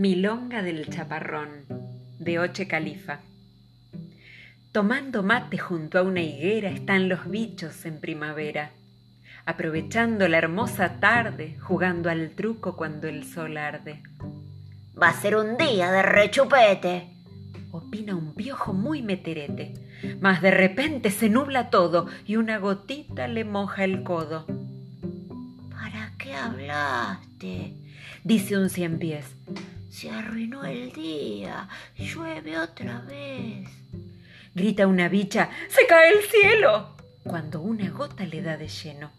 Milonga del Chaparrón, de Oche Califa. Tomando mate junto a una higuera están los bichos en primavera, aprovechando la hermosa tarde, jugando al truco cuando el sol arde. Va a ser un día de rechupete, opina un piojo muy meterete, mas de repente se nubla todo y una gotita le moja el codo. ¿Para qué hablaste? dice un cien pies. Se arruinó el día, llueve otra vez. Grita una bicha, ¡se cae el cielo! Cuando una gota le da de lleno.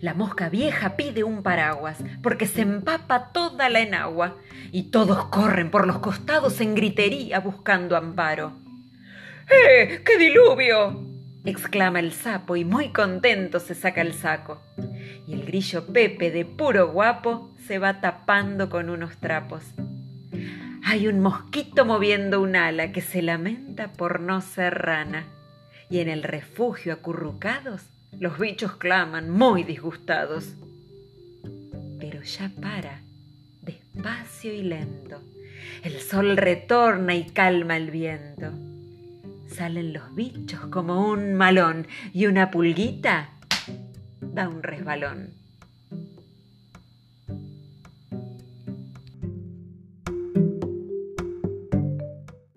La mosca vieja pide un paraguas porque se empapa toda la enagua y todos corren por los costados en gritería buscando amparo. ¡Eh! ¡Qué diluvio! exclama el sapo y muy contento se saca el saco. Y el grillo Pepe, de puro guapo, se va tapando con unos trapos. Hay un mosquito moviendo un ala que se lamenta por no ser rana. Y en el refugio acurrucados, los bichos claman muy disgustados. Pero ya para, despacio y lento. El sol retorna y calma el viento. Salen los bichos como un malón y una pulguita da un resbalón.